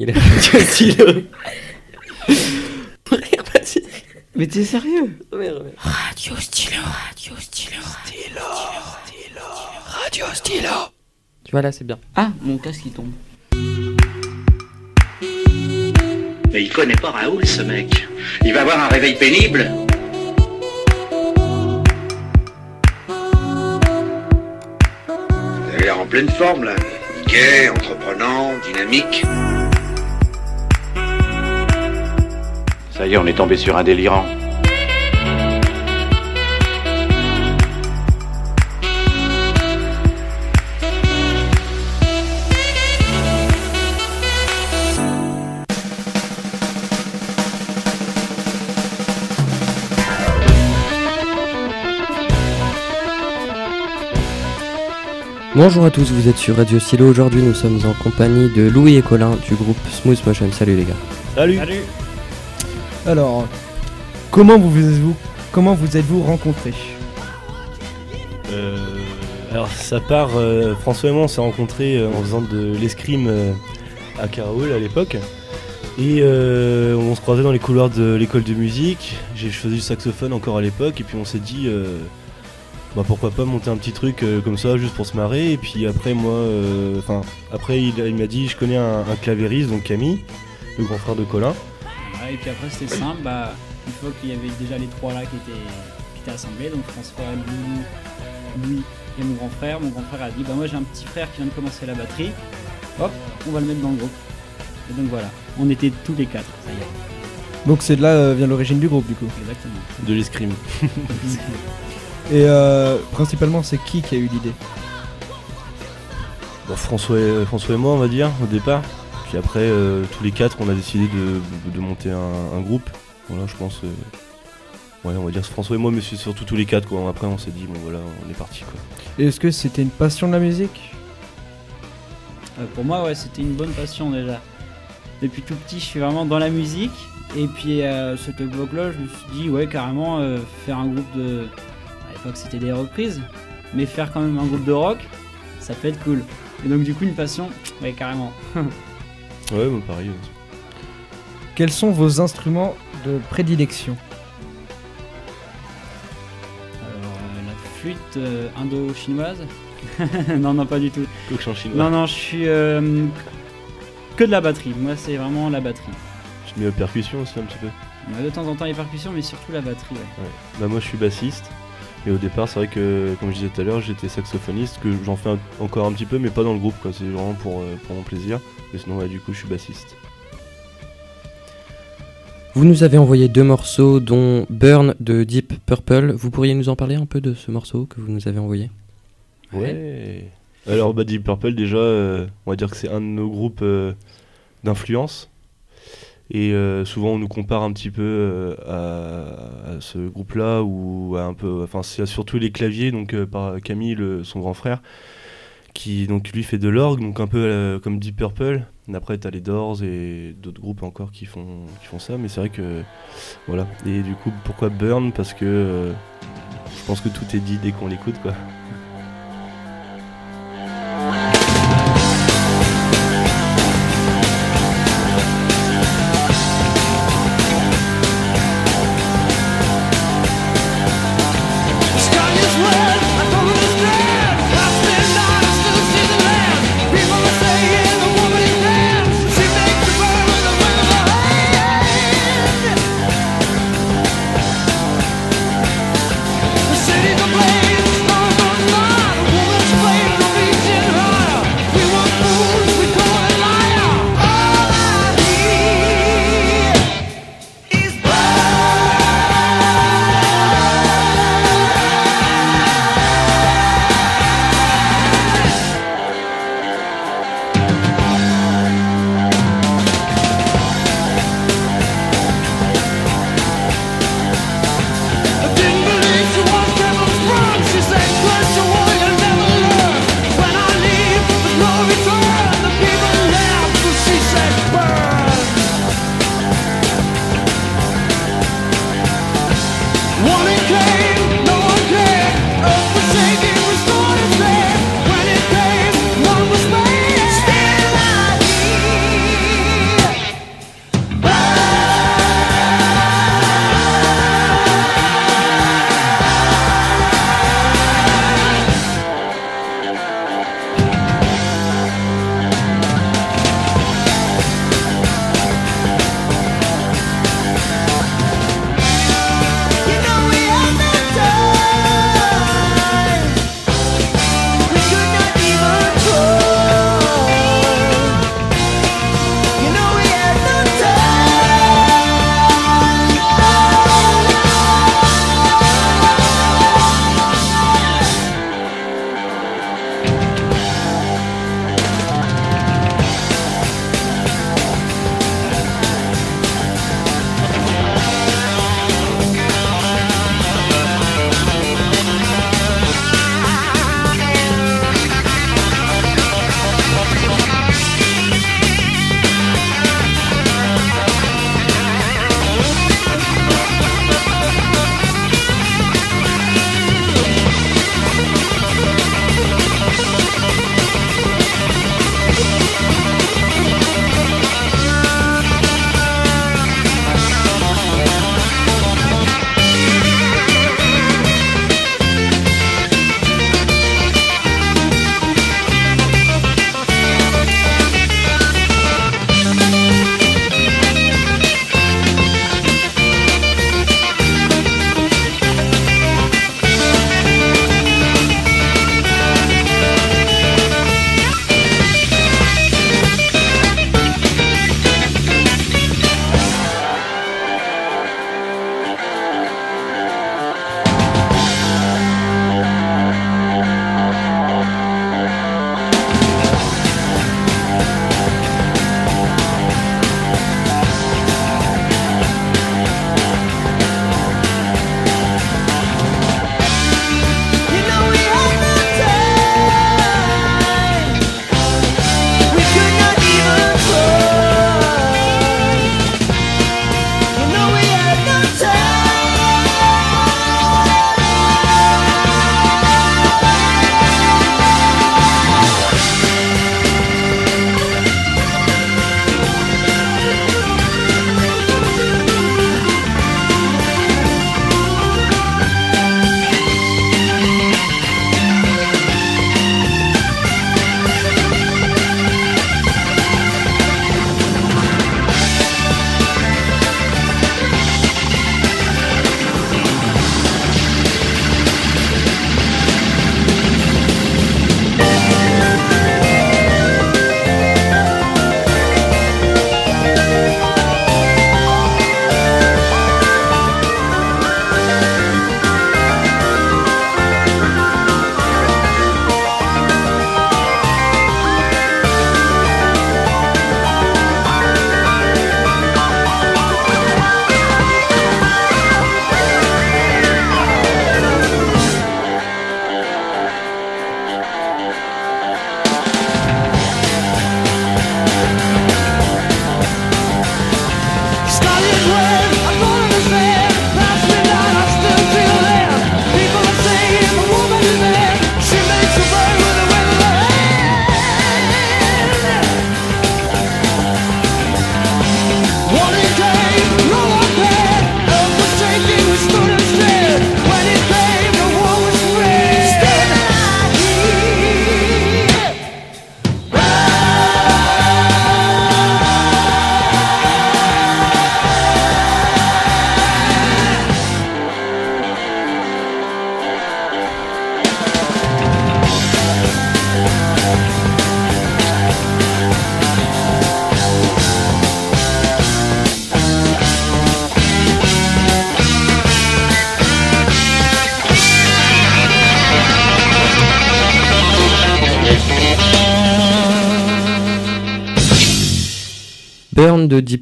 Il est radio stylo. Mais t'es sérieux? Merde, merde. Radio stylo, radio stylo. Radio stylo. Tu vois là, c'est bien. Ah, mon casque il tombe. Mais il connaît pas Raoul, ce mec. Il va avoir un réveil pénible. Vous avez l'air en pleine forme, là. Gai, entreprenant, dynamique. Ça y est, on est tombé sur un délirant. Bonjour à tous, vous êtes sur Radio Stylo. Aujourd'hui, nous sommes en compagnie de Louis et Colin du groupe Smooth Motion. Salut les gars. Salut. Alors, comment vous vous comment vous êtes-vous rencontrés Euh, alors ça part, euh, François et moi on s'est rencontrés euh, en faisant de l'escrime à Caraoul à l'époque. Et on se croisait dans les couloirs de l'école de musique. J'ai- faisais du saxophone encore à l'époque et puis on s'est dit bah pourquoi pas monter un petit truc comme ça juste pour se marrer. Et puis après moi, enfin après il, m'a dit je connais un, un clavieriste donc Camille, le grand frère de Colin. Ouais, et puis après c'était simple, bah, une fois qu'il y avait déjà les trois là qui étaient, qui étaient assemblés, donc François, Loulou, Louis et mon grand frère, mon grand frère a dit bah moi j'ai un petit frère qui vient de commencer la batterie, hop, on va le mettre dans le groupe. Et donc voilà, on était tous les quatre, ça y est, Donc c'est de là euh, vient l'origine du groupe du coup. exactement. De l'escrime. Et euh, principalement c'est qui qui a eu l'idée? Bon, François, et, François et moi, on va dire, au départ. Puis après, euh, tous les quatre, on a décidé de, de monter un, un groupe. Voilà, je pense. euh, ouais, on va dire François et moi, mais c'est surtout tous les quatre, quoi. Après, on s'est dit, bon, voilà, on est parti, quoi. Et Est-ce que c'était une passion de la musique? Euh, pour moi ouais c'était une bonne passion déjà. Depuis tout petit je suis vraiment dans la musique, et puis à cette époque là je me suis dit ouais carrément euh, faire un groupe de... À l'époque c'était des reprises, mais faire quand même un groupe de rock, ça peut être cool. Et donc du coup une passion, ouais carrément. Ouais, bon, pareil. Quels sont vos instruments de prédilection Alors, euh, la flûte euh, indo-chinoise Non, non, pas du tout. Chinois. Non, non, je suis euh, que de la batterie. Moi, c'est vraiment la batterie. Je mets aux percussions aussi un petit peu. De temps en temps les percussions, mais surtout la batterie. ouais. Ouais. Bah, moi, je suis bassiste. Et au départ, c'est vrai que, comme je disais tout à l'heure, j'étais saxophoniste, que j'en fais un- encore un petit peu, mais pas dans le groupe, quoi. C'est vraiment pour, euh, pour mon plaisir. Mais sinon, ouais, du coup, je suis bassiste. Vous nous avez envoyé deux morceaux, dont Burn de Deep Purple. Vous pourriez nous en parler un peu de ce morceau que vous nous avez envoyé? Ouais. Alors, bah, Deep Purple, déjà, euh, on va dire que c'est un de nos groupes euh, d'influence. Et euh, souvent, on nous compare un petit peu euh, à, ce groupe-là, ou à un peu. Enfin, c'est surtout les claviers, donc euh, par Camille, le- son grand frère, qui donc lui fait de l'orgue, donc un peu comme Deep Purple. Après, t'as les Doors et d'autres groupes encore qui font, qui font ça, mais c'est vrai que. Voilà. Et du coup, pourquoi Burn? Parce que je pense que tout est dit dès qu'on l'écoute, quoi.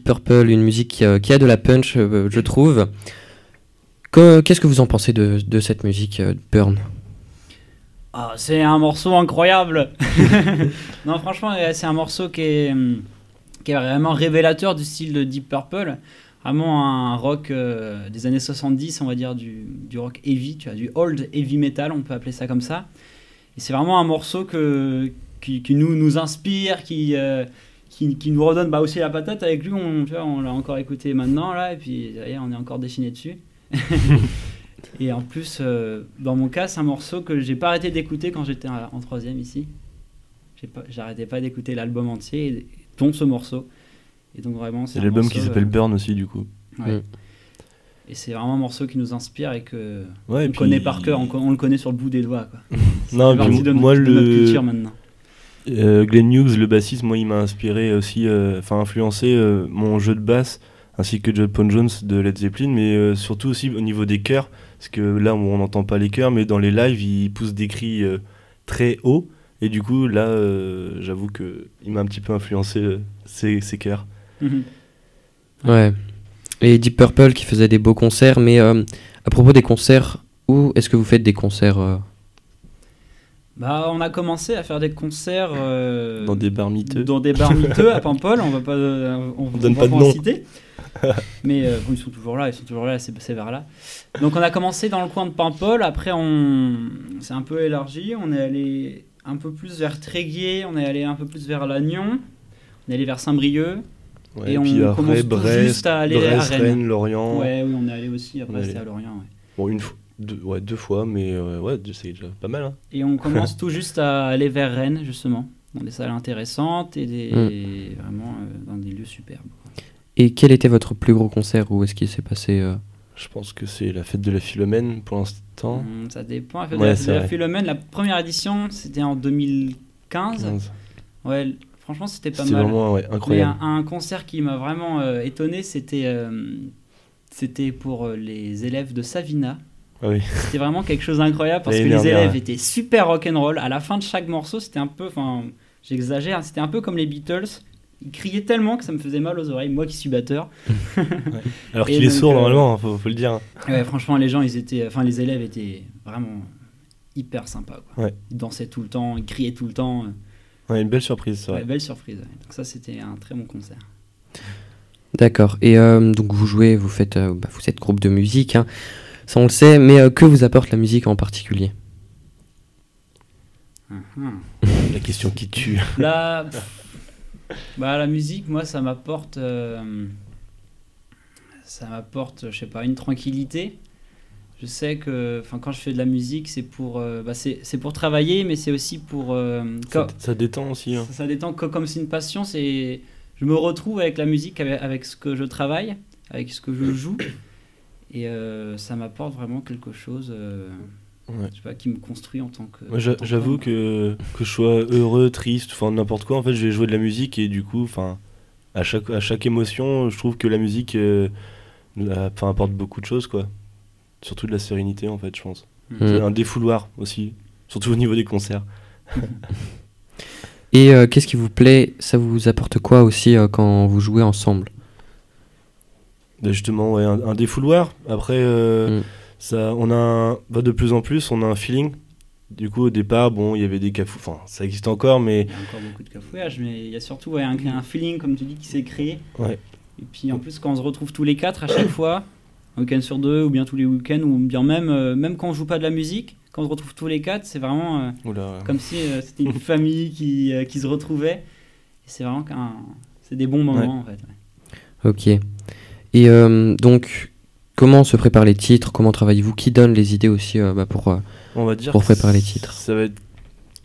Purple, une musique qui, euh, qui a de la punch, euh, je trouve. Que- Qu'est-ce que vous en pensez de, cette musique euh, Burn? Ah, c'est un morceau incroyable. non, franchement, c'est un morceau qui est, hum, qui est vraiment révélateur du style de Deep Purple. Vraiment un rock des années 70, on va dire du, du rock heavy, tu vois, du old heavy metal, on peut appeler ça comme ça. Et c'est vraiment un morceau qui, nous, nous inspire, qui, qui, qui nous redonne bah, aussi la patate. Avec lui, on, tu vois, on l'a encore écouté maintenant, là, et puis ça y est, on est encore déchiné dessus. Et en plus, euh, dans mon cas, c'est un morceau que j'ai pas arrêté d'écouter quand j'étais en troisième ici. J'ai pas- J'arrêtais pas d'écouter l'album entier, et- dont ce morceau. Et donc vraiment, c'est l'album qui s'appelle euh, Burn aussi, du coup. ouais. Mm. Et c'est vraiment un morceau qui nous inspire et que Ouais, et on puis- connaît par cœur, on, le connaît sur le bout des doigts. Quoi. Non, puis de, notre- moi, de notre le. culture maintenant. Euh, Glenn Hughes, le bassiste, moi, il m'a inspiré aussi, euh, enfin influencé euh, mon jeu de basse ainsi que John Paul Jones de Led Zeppelin, mais euh, surtout aussi au niveau des chœurs, parce que là on n'entend pas les chœurs, mais dans les lives il pousse des cris euh, très hauts, et du coup là euh, j'avoue que il m'a un petit peu influencé euh, ces, ces chœurs. Mhm. Ouais. Et Deep Purple qui faisait des beaux concerts, mais euh, à propos des concerts, où est-ce que vous faites des concerts euh? Bah, on a commencé à faire des concerts euh, Dans des bars miteux. dans des bars miteux à Paimpol. On va pas, euh, on, donne va pas de en nom. citer. Mais euh, bon, ils sont toujours là, ils sont toujours là, ces, ces bars-là. Donc on a commencé dans le coin de Paimpol. Après, on s'est un peu élargi. On est allé un peu plus vers Tréguier. On est allé un peu plus vers Lannion. On est allé vers Saint-Brieuc. Ouais, Et on puis commence après tout Brest, juste à aller à Rennes. Rennes, Lorient. Ouais, oui, on est allé aussi. Après, On c'était à. Lorient. ouais. Bon, une fois, deux, ouais, deux fois, mais euh, ouais, c'est déjà pas mal. Hein. Et on commence tout juste à aller vers Rennes, justement, dans des salles intéressantes et des, Mm. vraiment euh, dans des lieux superbes. Et quel était votre plus gros concert Où est-ce qu'il s'est passé euh? Je pense que c'est la fête de la Philomène pour l'instant. Mm, ça dépend. La fête Ouais, de la- de. Philomène, la première édition, c'était en 2015. Ouais, l- franchement, c'était pas mal. vraiment ouais, Mais incroyable. un, un concert qui m'a vraiment euh, étonné, c'était euh, c'était pour euh, les élèves de Savina. Ah oui. C'était vraiment quelque chose d'incroyable parce que les dernière, élèves ouais. étaient super rock'n'roll. À la fin de chaque morceau, c'était un peu, enfin, j'exagère, c'était un peu comme les Beatles. Ils criaient tellement que ça me faisait mal aux oreilles, moi qui suis batteur. Alors qu'il est sourd euh, normalement, hein, faut, faut le dire. Ouais, franchement, les gens, ils étaient, enfin, les élèves étaient vraiment hyper sympas. Quoi. Ouais. Ils dansaient tout le temps, ils criaient tout le temps. Ouais, une belle surprise, Ouais, vrai. belle surprise. ouais. Donc ça, c'était un très bon concert. D'accord. Et euh, donc vous jouez, vous faites, euh, bah, vous êtes groupe de musique, hein. Ça on le sait, mais euh, que vous apporte la musique en particulier? Mhm. La question qui tue. Pff, bah, la musique, moi, ça m'apporte, euh, ça m'apporte, je sais pas, une tranquillité. Je sais que, enfin, quand je fais de la musique, c'est pour, euh, bah, c'est, pour travailler, mais c'est aussi pour, euh, Ça, ça détend aussi. hein. ça, ça détend co- comme c'est une passion. C'est, je me retrouve avec la musique, avec, avec ce que je travaille, avec ce que je joue, et euh, ça m'apporte vraiment quelque chose, euh, Ouais. je sais pas, qui me construit en tant que. Moi, j'avoue que que je sois heureux, triste, enfin n'importe quoi, en fait, je vais jouer de la musique et du coup, enfin, à chaque à chaque émotion, je trouve que la musique, euh, apporte beaucoup de choses, quoi. Surtout de la sérénité, en fait, je pense. Mm. C'est un défouloir aussi, surtout au niveau des concerts. Et euh, qu'est-ce qui vous plaît? Ça vous apporte quoi aussi euh, quand vous jouez ensemble? Bah, justement, ouais, un, un défouloir. Après, euh, Mm. ça, on a un- bah, de plus en plus, on a un feeling. Du coup, au départ, bon, il y avait des cafous, enfin, ça existe encore, mais Il y a encore beaucoup de cafouillage, mais il y a surtout ouais, un, un feeling, comme tu dis, qui s'est créé. Ouais. Et puis en plus, quand on se retrouve tous les quatre à chaque fois, un week-end sur deux, ou bien tous les week-ends, ou bien même, euh, même quand on joue pas de la musique, quand on se retrouve tous les quatre, c'est vraiment euh, Oula, comme si euh, c'était une famille qui, euh, qui se retrouvait. Et c'est vraiment qu'un. C'est des bons moments en fait. ouais. Ok. Et euh, donc, comment se préparent les titres? Comment travaillez-vous? Qui donne les idées aussi euh, bah, pour euh, on va dire pour préparer les titres? Ça va être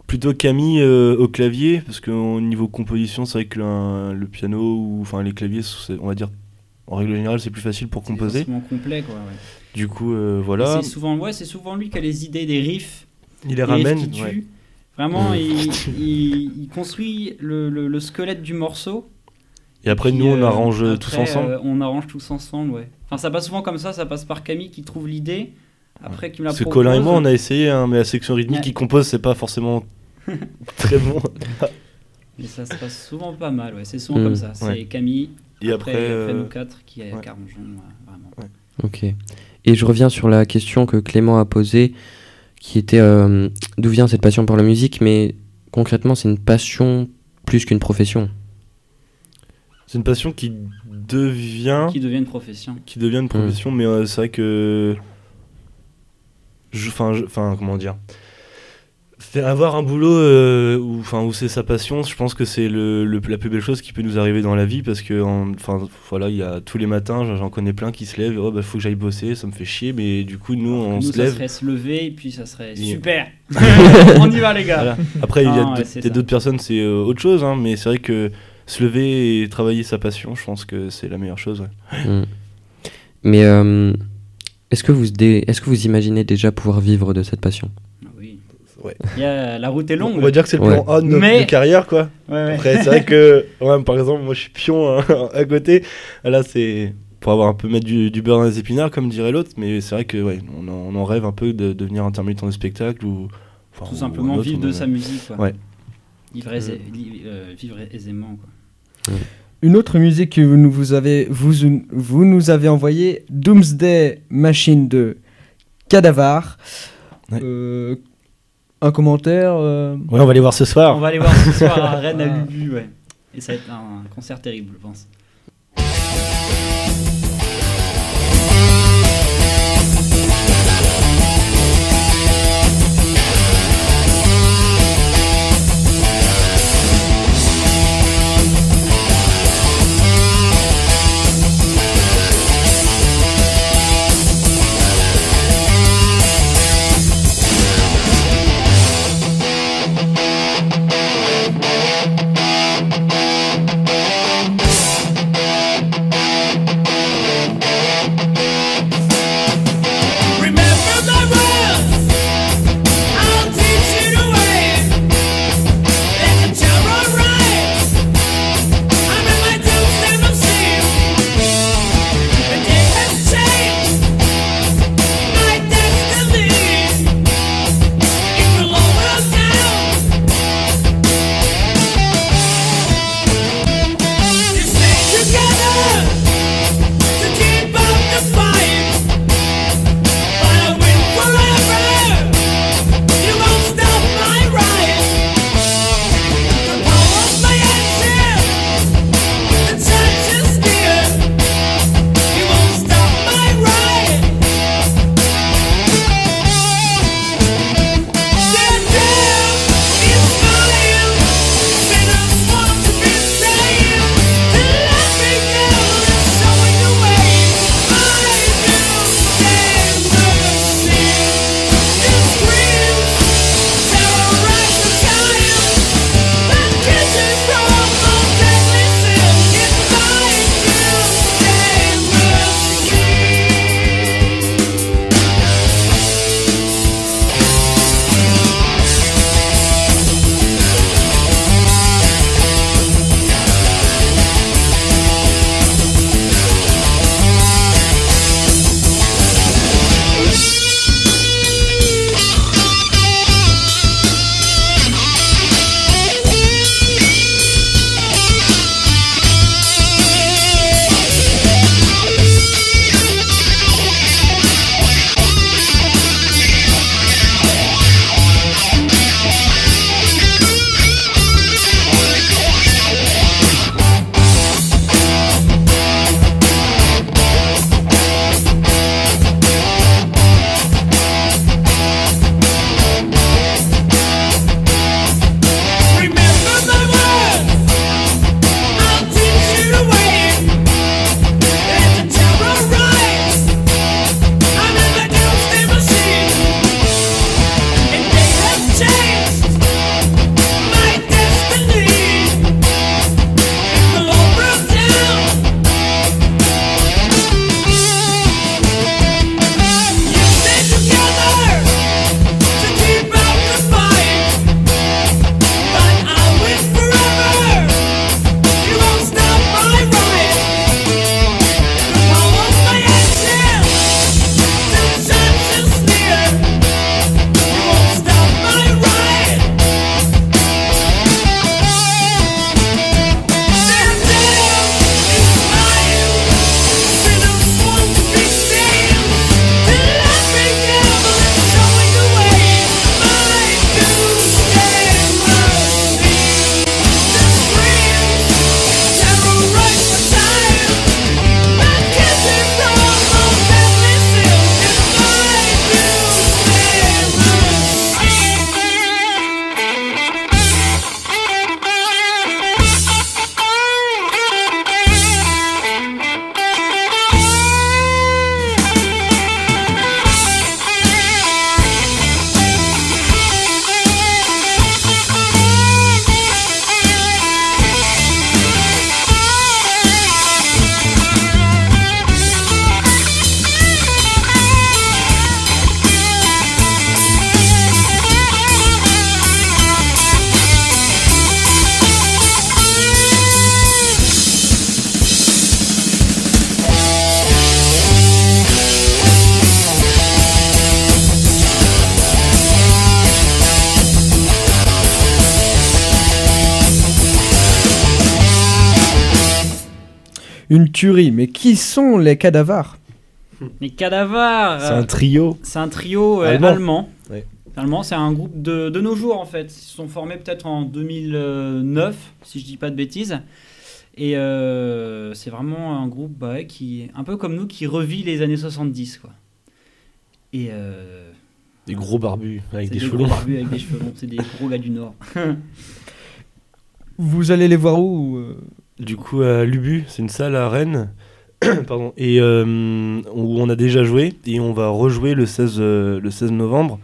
plutôt Camille euh, au clavier, parce qu'au niveau composition, c'est vrai que le, le piano ou enfin les claviers, c'est- on va dire en règle générale, c'est plus facile pour C'est composer. forcément complet quoi. ouais. Du coup, euh, voilà, C'est souvent, ouais, c'est souvent lui qui a les idées des riffs. il les ramène. ouais. Vraiment, Mm. il, il- il construit le, le- le squelette du morceau. Et après, Puis, nous, on euh, arrange après, tous ensemble. euh, on arrange tous ensemble, ouais. Enfin, ça passe souvent comme ça, ça passe par Camille qui trouve l'idée, après qui me la Parce que propose. Colin et moi, on a essayé, hein, mais la section rythmique Ouais. qui compose, c'est pas forcément très bon. Mais ça se passe souvent pas mal, ouais. C'est souvent Mm. comme ça. C'est Ouais. Camille, Et après, après, après euh, nous quatre, qui ouais. Euh, vraiment. Ok. Et je reviens sur la question que Clément a posée, qui était euh, d'où vient cette passion pour la musique, mais concrètement, c'est une passion plus qu'une profession. C'est une passion qui devient Qui devient une profession. qui devient une profession, mais euh, c'est vrai que. je- Enfin, comment dire? Faire avoir un boulot euh, où, où c'est sa passion, je pense que c'est le, le- la plus belle chose qui peut nous arriver dans la vie parce que, en- enfin, voilà, il y a tous les matins, j'en- connais plein qui se lèvent, oh bah faut que j'aille bosser, ça me fait chier, mais du coup, nous, on nous, se ça lève. serait se lever et puis ça serait Et- super. On y va, les gars. Voilà. Après, il y a Ah, ouais, d'autres personnes, c'est euh, autre chose, hein, mais c'est vrai que se lever et travailler sa passion, je pense que c'est la meilleure chose. ouais. Mm. Mais euh, est-ce que, vous dé- est-ce que vous imaginez déjà pouvoir vivre de cette passion? Oui. Ouais. Il y a- la route est longue. On va dire que c'est le Ouais. plan A de notre Mais- de carrière, quoi. Ouais, ouais. Après, c'est vrai que, ouais, par exemple, moi je suis pion hein, à côté. Là, c'est pour avoir un peu mettre du, du beurre dans les épinards, comme dirait l'autre. Mais c'est vrai que, ouais, on en, on en rêve un peu de devenir intermittent de spectacle ou. enfin, Tout ou simplement autre, vivre de en- sa musique. Quoi. Ouais. Vivre, aisé- li- euh, vivre aisément. Quoi. Une autre musique que vous nous, vous avez, vous, vous nous avez envoyé, Doomsday Machine de Cadavar. Ouais. Euh, un commentaire euh, Ouais, on va aller voir ce soir. On va aller voir ce soir à Rennes à Lubu. Ouais. Et ça va être un concert terrible, je pense. Une tuerie. Mais qui sont les cadavres Les Cadavars, C'est un trio. c'est un trio euh, Allemand. allemand. C'est un groupe de, de nos jours en fait. Ils se sont formés peut-être en 2009, si je dis pas de bêtises. Et euh, c'est vraiment un groupe bah, ouais, qui, un peu comme nous, qui revit les années 70. Quoi. Et euh, Des gros barbus avec des des cheveux gros longs. barbus avec des cheveux longs. C'est des gros gars du Nord. Vous allez les voir où euh Du coup, à Lubu, c'est une salle à Rennes. Pardon. Et euh, où on a déjà joué. Et on va rejouer le 16, euh, le 16 novembre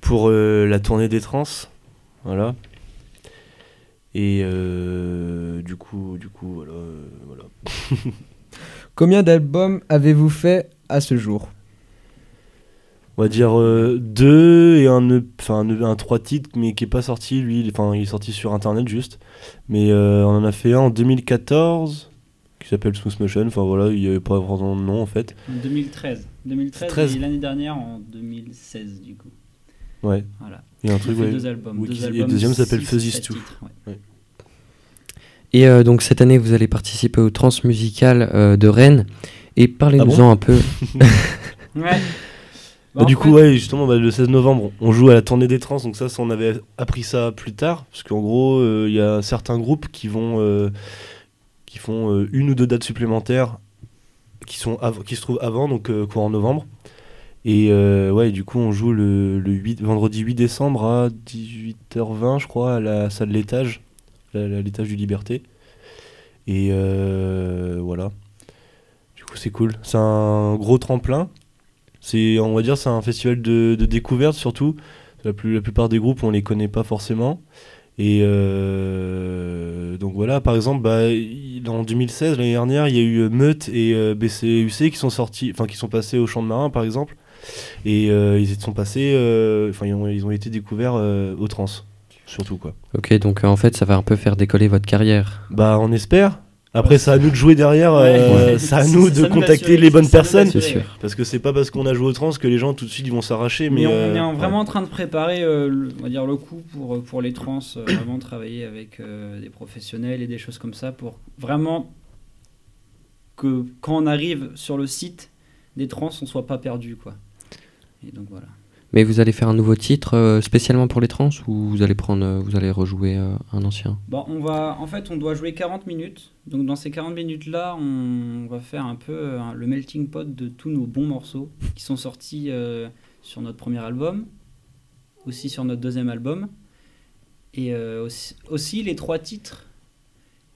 pour euh, la tournée des trans. Voilà. Et du coup, voilà. Combien d'albums avez-vous fait à ce jour? On va dire euh, deux et un, enfin un, un trois titres, mais qui est pas sorti. Lui, il- enfin, il est sorti sur internet juste. Mais euh, on en a fait un en 2014 qui s'appelle Smooth Motion. Enfin voilà, il y avait pas vraiment de nom en fait. En 2013. 2013 13. et l'année dernière en 2016 du coup. Ouais. Voilà. Il y a un truc. ouais. deux albums. Oui, deux qui- et le deuxième s'appelle Fuzzy Stew. ouais. Et euh, donc cette année, vous allez participer au Transmusical euh, de Rennes. Et parlez-nous-en un peu. Ouais. Bah, Bah, du coup, fait, ouais, justement, bah, le 16 novembre, on joue à la tournée des trans, donc ça, ça, on avait appris ça plus tard, parce qu'en gros, euh, il y a certains groupes qui vont, euh, qui font euh, une ou deux dates supplémentaires, qui sont, qui se trouvent avant, donc courant novembre. Et ouais, du coup, on joue le, le 8, vendredi 8 décembre à 18h20, je crois, à la salle L'étage, la- la- l'étage du Liberté. Et voilà. Du coup, c'est cool. C'est un gros tremplin. C'est, on va dire, c'est un festival de, de découverte surtout. La, plus, la plupart des groupes, on les connaît pas forcément. Et euh, donc voilà, par exemple, bah, en 2016, l'année dernière, il y a eu Meut et euh, BCUC qui sont sortis, enfin qui sont passés au Champ de Marin, par exemple. Et euh, ils sont passés, euh, enfin ils, ont, ils ont été découverts euh, au trans, surtout quoi. Ok, donc euh, en fait, ça va un peu faire décoller votre carrière. Bah on espère. Après, c'est à nous de jouer derrière, euh, Ouais. c'est à nous de contacter les bonnes personnes. Parce que c'est pas parce qu'on a joué au trans que les gens tout de suite ils vont s'arracher. Mais, Mais, on, euh, est en- ouais. vraiment en train de préparer euh, le, on va dire le coup pour, pour les trans, euh, vraiment travailler avec euh, des professionnels et des choses comme ça pour vraiment que quand on arrive sur le site des trans, on soit pas perdu quoi. Et donc voilà. Mais vous allez faire un nouveau titre euh, spécialement pour les trans ou vous allez prendre, euh, vous allez rejouer euh, un ancien? Bon, on va, en fait, on doit jouer 40 minutes. Donc, dans ces 40 minutes-là, on va faire un peu euh, le melting pot de tous nos bons morceaux qui sont sortis euh, sur notre premier album, aussi sur notre deuxième album, et euh, aussi, aussi les trois titres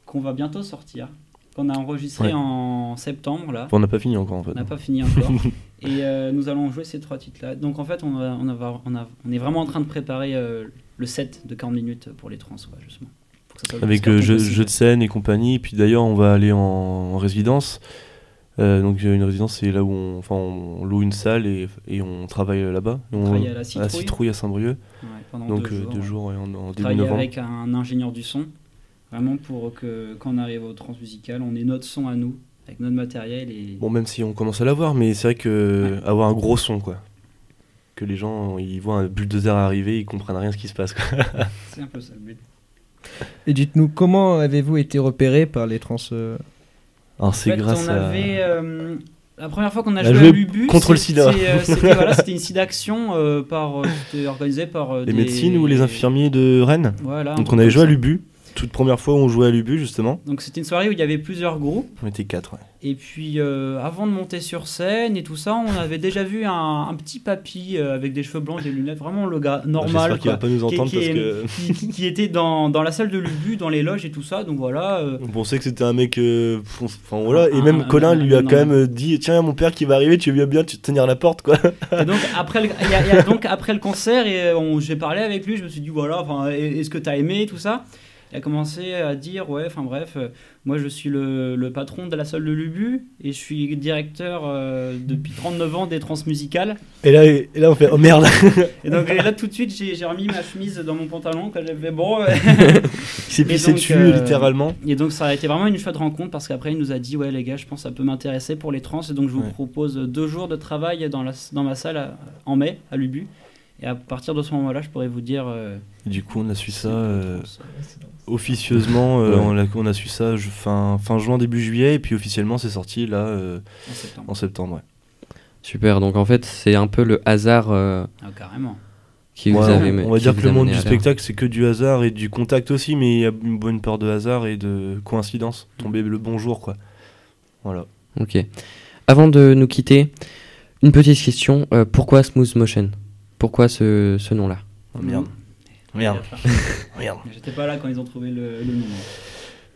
qu'on va bientôt sortir, qu'on a enregistrés Ouais. en septembre là. on n'a pas fini encore en fait. On n'a pas fini encore. et euh, nous allons jouer ces trois titres-là. Donc en fait, on, a- on, a- on, a- on est vraiment en train de préparer euh, le set de 40 minutes pour les trans, justement. Avec euh, jeux jeux de scène et compagnie. Et puis d'ailleurs, on va aller en, en résidence. Donc une résidence, c'est là où on, enfin, on loue une salle et, et on travaille là-bas. On travaille à la citrouille. Citrouille à Saint-Brieuc. Ouais, pendant Donc deux jours. deux jours ouais, en, en début Travailler novembre. avec un ingénieur du son, vraiment pour que quand on arrive au transmusical, on ait notre son à nous, avec notre matériel et Bon, même si on commence à l'avoir, mais c'est vrai que avoir un gros son quoi. Que les gens ils voient un bulldozer arriver, ils comprennent rien ce qui se passe. Quoi. c'est un peu ça le but. Et dites-nous, comment avez-vous été repéré par les trans euh, Alors En c'est fait, grâce on à. avait euh, la première fois qu'on a joué, joué à l'Ubu, contre le c'est- sida. euh, C'était voilà, c'était une SIDA-action euh, par, euh, c'était organisé par euh, Les des- médecines ou les infirmiers de Rennes. Voilà. Donc on avait joué à l'Ubu. Toute première fois où on jouait à l'Ubu justement. Donc c'était une soirée où il y avait plusieurs groupes. On était quatre. Ouais. Et puis, euh, avant de monter sur scène et tout ça, on avait déjà vu un, un petit papy euh, avec des cheveux blancs, des lunettes, vraiment le gars normal. J'espère qu'il va pas nous qui- entendre qui, parce est- que qui- qui était dans, dans la salle de l'Ubu, dans les loges et tout ça. Donc voilà. euh, on pensait que c'était un mec. Enfin voilà. Et Un- même un- Colin lui a quand même dit Tiens, mon père qui va arriver, tu veux bien te tenir la porte quoi. Et donc après le, il y a- il y a donc après le concert, et j'ai parlé avec lui, je me suis dit voilà, est-ce que tu as aimé tout ça Il a commencé à dire ouais, enfin bref, euh, moi je suis le, le patron de la salle de l'Ubu et je suis directeur euh, depuis 39 ans des transmusicales. Et là, et là on fait Oh merde Et donc et là tout de suite j'ai remis ma chemise dans mon pantalon quand j'avais bon. S'est Et pissé dessus euh, littéralement. Et donc ça a été vraiment une chouette rencontre parce qu'après il nous a dit ouais les gars je pense que ça peut m'intéresser pour les trans et donc je vous Ouais. propose deux jours de travail dans, la, dans ma salle à- en mai à l'Ubu Et à partir de ce moment-là, je pourrais vous dire. euh, Du coup, on a su ça euh, officieusement. euh, Ouais. on, a, on a su ça je- fin, fin juin, début juillet. Et puis officiellement, c'est sorti là euh, En septembre. en septembre. Ouais. Super, donc en fait, c'est un peu le hasard euh, Ah, carrément. qui vous avait on va qui dire vous que le monde du spectacle, c'est que du hasard et du contact aussi, mais il y a une bonne peur de hasard et de coïncidence. Tomber le bon jour, quoi. Voilà. Ok. Avant de nous quitter, une petite question. euh, pourquoi Smooth Motion? Pourquoi ce, ce nom-là Oh, merde. Merde. Merde. Mais J'étais pas là quand ils ont trouvé le, le nom.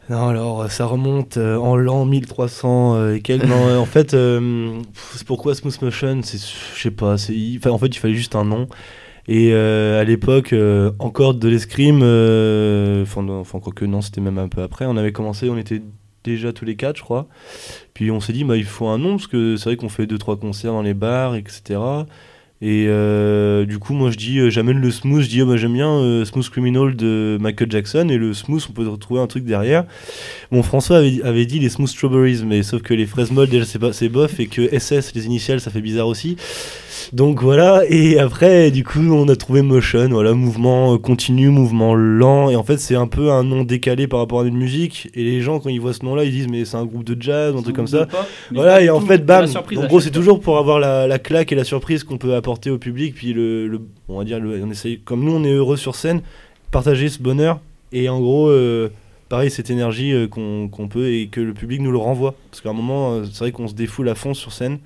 Non, alors euh, ça remonte euh, en l'an 1300 euh, et quelques. non, euh, en fait, euh, c'est pourquoi Smooth Motion C'est, je sais pas. C'est, il- en fait, il fallait juste un nom. Et euh, à l'époque, euh, encore de l'escrime. Enfin, enfin, quoique non, c'était même un peu après. On avait commencé, on était déjà tous les quatre, je crois. Puis on s'est dit, bah, il faut un nom parce que c'est vrai qu'on fait deux trois concerts dans les bars, etc. Et euh, du coup, moi je dis, euh, j'amène le smooth, je dis, oh, bah, j'aime bien euh, Smooth Criminal de Michael Jackson, et le smooth, on peut retrouver un truc derrière. Bon, François avait, avait dit les Smooth Strawberries, mais sauf que les fraises molles, déjà c'est bof, et que SS, les initiales, ça fait bizarre aussi. Donc voilà, et après, du coup, on a trouvé Motion, voilà, mouvement euh, continu, mouvement lent, et en fait, c'est un peu un nom décalé par rapport à une musique, et les gens, quand ils voient ce nom-là, ils disent, mais c'est un groupe de jazz, un truc comme ça. Voilà, et en fait, bam, en gros, c'est toujours pour avoir la, la claque et la surprise qu'on peut apporter au public, puis le, le- on va dire, le- on essaye, comme nous, on est heureux sur scène, partager ce bonheur, et en gros, euh, pareil, cette énergie euh, qu'on peut et que le public nous le renvoie. Parce qu'à un moment, euh, c'est vrai qu'on se défoule à fond sur scène,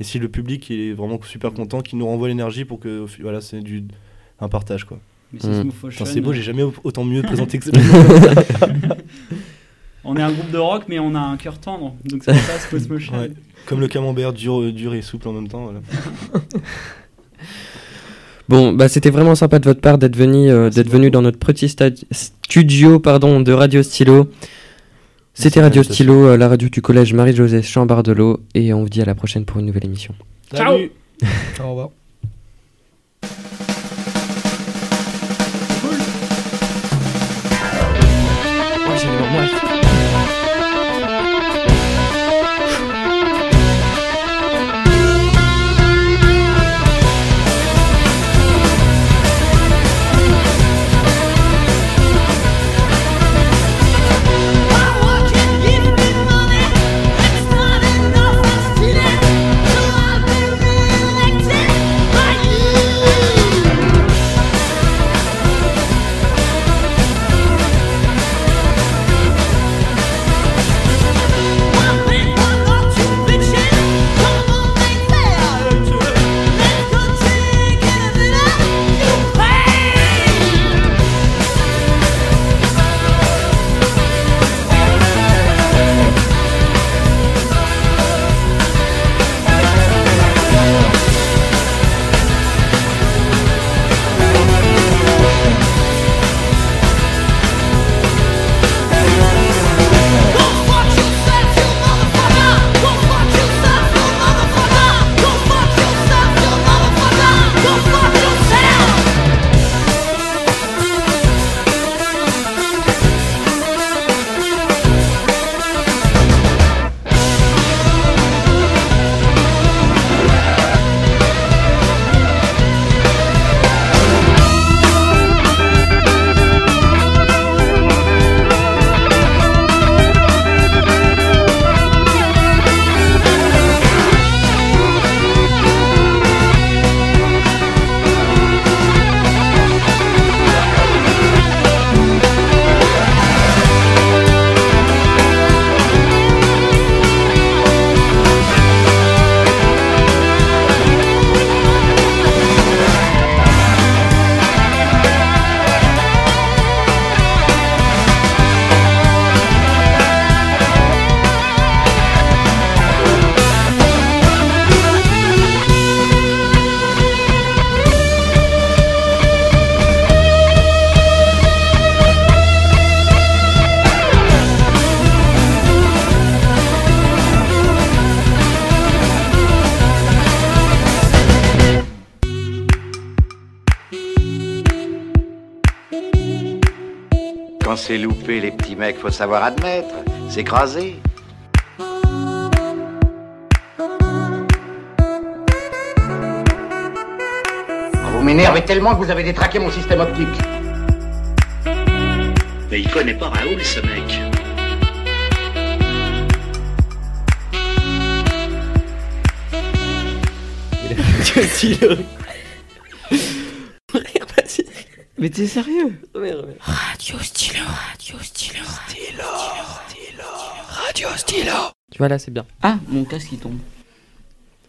et si le public est vraiment super content, qu'il nous renvoie l'énergie pour que, voilà, c'est du un partage, quoi. C'est beau, j'ai jamais autant mieux présenté que ça. On est un groupe de rock, mais on a un cœur tendre. Donc ça Smooth Motion. Ouais. Comme le camembert dur, dur et souple en même temps, voilà. Bon, bah c'était vraiment sympa de votre part d'être venu, euh, d'être venu dans notre petit studio pardon, de Radio Stylo. C'était Radio. Stylo, euh, la radio du collège Marie-Josée Chambardelot, et on vous dit à la prochaine pour une nouvelle émission. Ciao. Au revoir. C'est loupé, les petits mecs, faut savoir admettre. C'est écrasé. m'énervez tellement que vous avez détraqué mon système optique. Mais il connaît pas Raoul, ce mec. Mais t'es sérieux? Radio stylo, radio stylo. Tu vois là, c'est bien. Ah, mon casque il tombe.